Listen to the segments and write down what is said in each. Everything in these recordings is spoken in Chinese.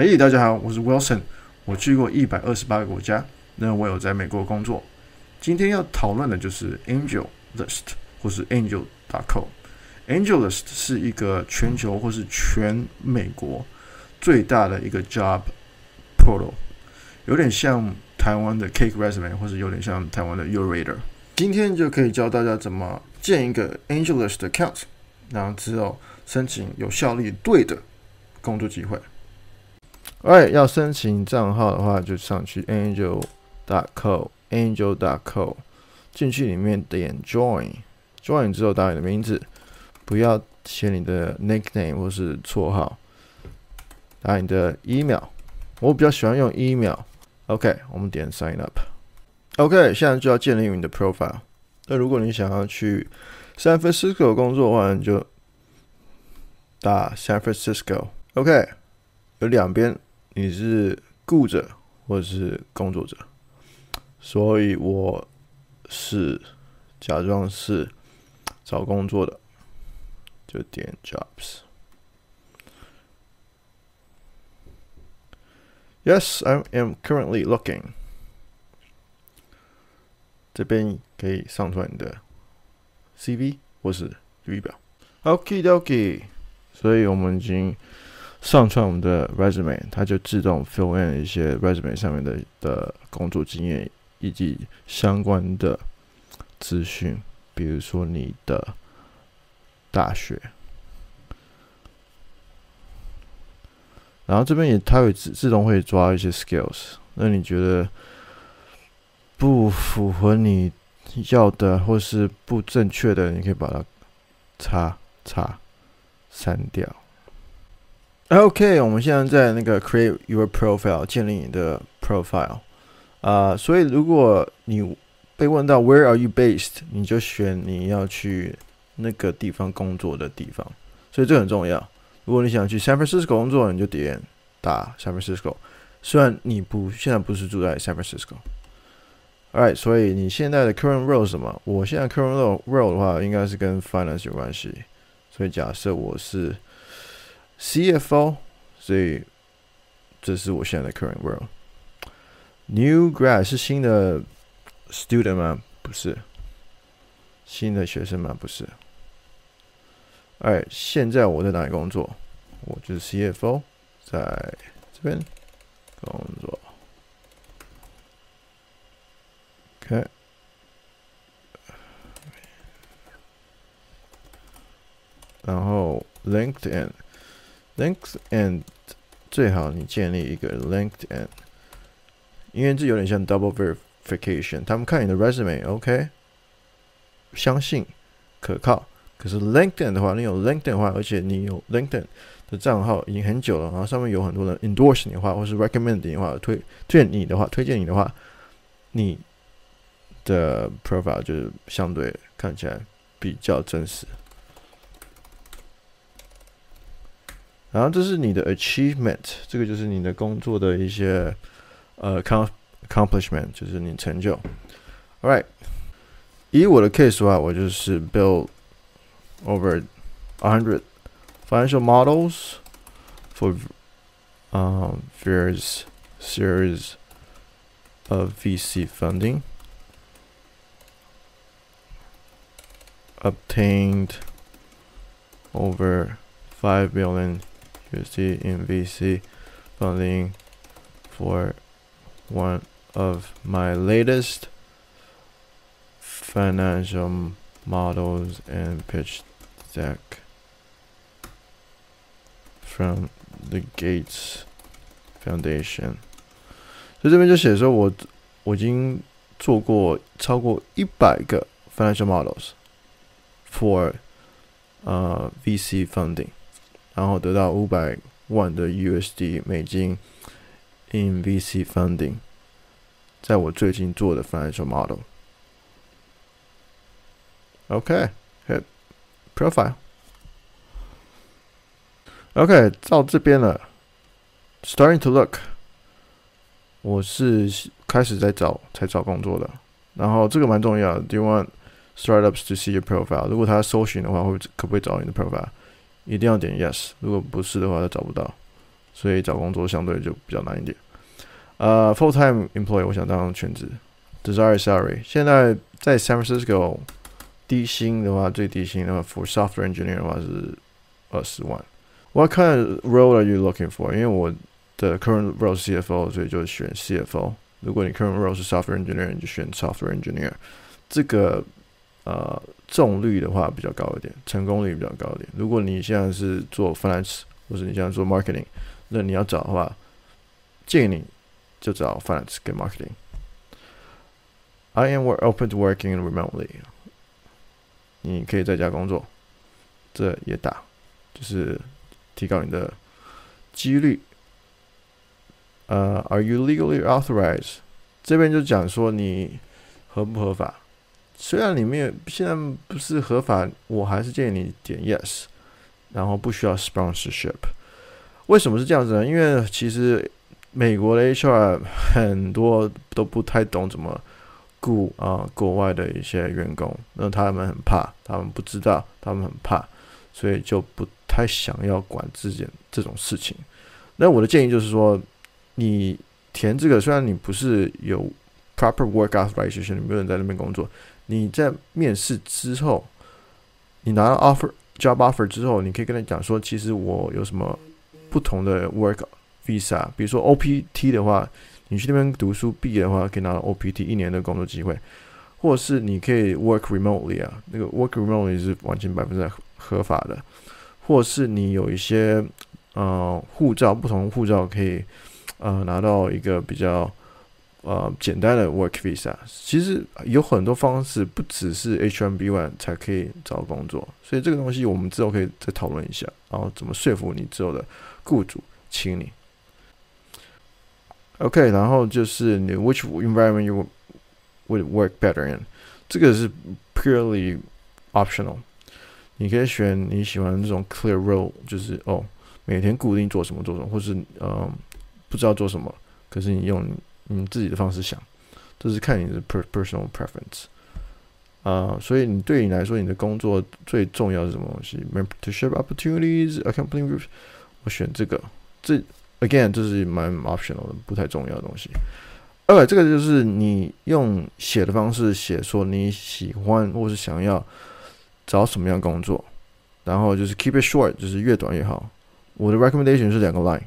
嘿，大家好，我是 Wilson，我去过一百二十八个国家，那我有在美国工作。今天要讨论的就是 AngelList 或是 Angel.com。AngelList 是一个全球或是全美国最大的一个 job portal，有点像台湾的 Cake Resume，或是有点像台湾的 YourRater。今天就可以教大家怎么建一个 AngelList account，然后之后申请有效率对的工作机会。哎，要申请账号的话，就上去 angel dot co，angel dot co，进去里面点 Join，Join 之后打你的名字，不要写你的 nickname 或是绰号，打你的 email，我比较喜欢用 email。OK，我们点 Sign Up。OK，现在就要建立你的 profile。那如果你想要去 San Francisco 工作的话，你就打 San Francisco。OK，有两边。你是雇者或者是工作者，所以我是假装是找工作的，就点 jobs。Yes, I am currently looking。这边可以上传你的 CV 或是履历表。OK, OK 所以我们已经。上传我们的 resume，它就自动 fill in 一些 resume 上面的的工作经验以及相关的资讯，比如说你的大学。然后这边也它会自自动会抓一些 skills，那你觉得不符合你要的或是不正确的，你可以把它叉叉删掉。OK，我们现在在那个 Create Your Profile，建立你的 profile 啊、所以如果你被问到 Where are you based，你就选你要去那个地方工作的地方。所以这很重要。如果你想去 San Francisco 工作，你就点打 San Francisco。虽然你不现在不是住在 San Francisco。Alright，所以你现在的 current role 是什么？我现在 current role role 的话，应该是跟 finance 有关系。所以假设我是 CFO，所以这是我现在的 current role。New grad 是新的 student 吗？不是。新的学生吗？不是。哎，现在我在哪里工作？我就是 CFO，在这边工作。OK。然后 LinkedIn。LinkedIn 最好你建立一个 LinkedIn，因为这有点像 double verification。他们看你的 resume，OK，相信可靠。可是 LinkedIn 的话，你有 LinkedIn 的话，而且你有 LinkedIn 的账号已经很久了，然后上面有很多人 endorse 你的话，或是 recommend 你的话，推推荐你的话，推荐你的话，你的 profile 就是相对看起来比较真实。然后这是你的 achievement，这个就是你的工作的一些呃 accomplishment，就是你成就。All right，以我的 case 的话，我就是 build over a hundred financial models for um various series of VC funding, obtained over five billion. USD in VC funding for one of my latest financial models and pitch deck from the Gates Foundation。所以这边就写说我我已经做过超过一百个 financial models for 呃 VC funding。 然后得到五百万的 USD 美金 in VC funding，在我最近做的 financial model。OK，hit profile。OK，到这边了，starting to look。我是开始在找，才找工作的。然后这个蛮重要的，Do you want startups to see your profile？如果他搜寻的话，会可不可以找你的 profile？ 一定要点 yes，如果不是的话，他找不到。 所以找工作相对就比较难一点。呃，full time employee，我想当全职。Desired salary，现在在 San Francisco 低薪的话，最低薪的话，for software engineer 的话是二十万。What kind of role are you looking for？因为我的 current role 是 CFO，所以就选 CFO。如果你 current role 是 software engineer，你就选 software engineer。这个呃 中率的话比较高一点，成功率比较高一点。如果你现在是做 finance，或者你现在做 marketing，那你要找的话，建议你就找 finance 跟 marketing。I am open to working remotely。你可以在家工作，这也大，就是提高你的几率。呃、，Are you legally authorized？这边就讲说你合不合法。虽然里面现在不是合法，我还是建议你点 yes，然后不需要 sponsorship。为什么是这样子呢？因为其实美国的 HR 很多都不太懂怎么。雇啊、国外的一些员工，那他们很怕，他们不知道，他们很怕，所以就不太想要管这件这种事情。那我的建议就是说，你填这个，虽然你不是有 proper work authorization，你没有人在那边工作，你在面试之后，你拿到 offer job offer 之后，你可以跟他讲说，其实我有什么不同的 work visa，比如说 OPT 的话。你去那边读书毕业的话，可以拿到 OPT 一年的工作机会，或者是你可以 work remotely 啊，那个 work remotely 是完全百分之合法的，或者是你有一些呃护照，不同护照可以呃拿到一个比较呃简单的 work visa。其实有很多方式，不只是 H1B1 才可以找工作，所以这个东西我们之后可以再讨论一下，然后怎么说服你之后的雇主请你。OK，然后就是你 which environment you would work better in，这个是 purely optional，你可以选你喜欢这种 clear role，就是哦每天固定做什么做什么，或是嗯不知道做什么，可是你用你自己的方式想，这是看你的 per personal preference，啊、所以你对你来说，你的工作最重要是什么东西？Mentorship opportunities, accompanying groups，我选这个，这。Again，这是蛮 optional 的，不太重要的东西。二，这个就是你用写的方式写，说你喜欢或是想要找什么样工作，然后就是 keep it short，就是越短越好。我的 recommendation 是两个 line。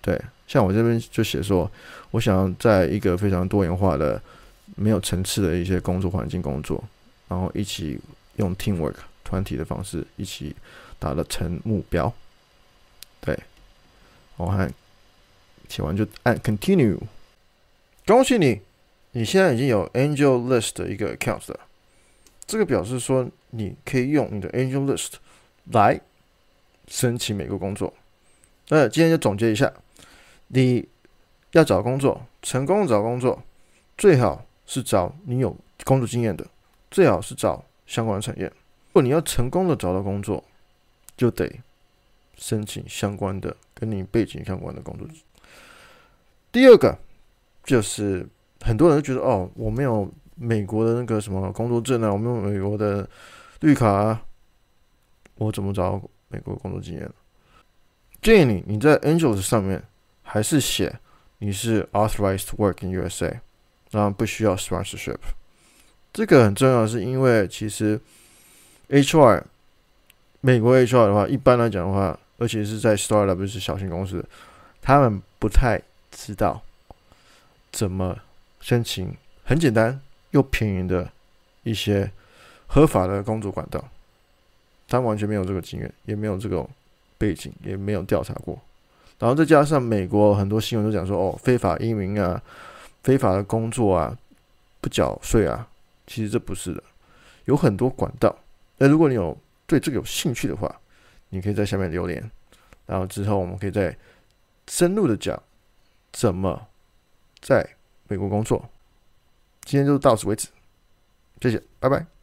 对，像我这边就写说，我想要在一个非常多元化的、没有层次的一些工作环境工作，然后一起用 teamwork 团体的方式一起达到成目标。对。我看写完就按 Continue，恭喜你，你现在已经有 Angel List 的一个 account 了。这个表示说你可以用你的 Angel List 来申请美国工作。那今天就总结一下，你要找工作，成功的找工作，最好是找你有工作经验的，最好是找相关的产业。如果你要成功的找到工作，就得申请相关的。跟你背景相关的工作。第二个就是很多人都觉得哦，我没有美国的那个什么工作证啊，我没有美国的绿卡啊，我怎么找美国工作经验？建议你你在 Angels 上面还是写你是 Authorized work in USA，然后不需要 sponsorship。这个很重要，是因为其实 HR 美国 HR 的话，一般来讲的话。而且是在 startup 是小型公司，他们不太知道怎么申请很简单又便宜的一些合法的工作管道，他们完全没有这个经验，也没有这个背景，也没有调查过。然后再加上美国很多新闻都讲说，哦，非法移民啊，非法的工作啊，不缴税啊，其实这不是的，有很多管道。那如果你有对这个有兴趣的话，你可以在下面留言，然后之后我们可以再深入的讲怎么在美国工作。今天就到此为止，谢谢，拜拜。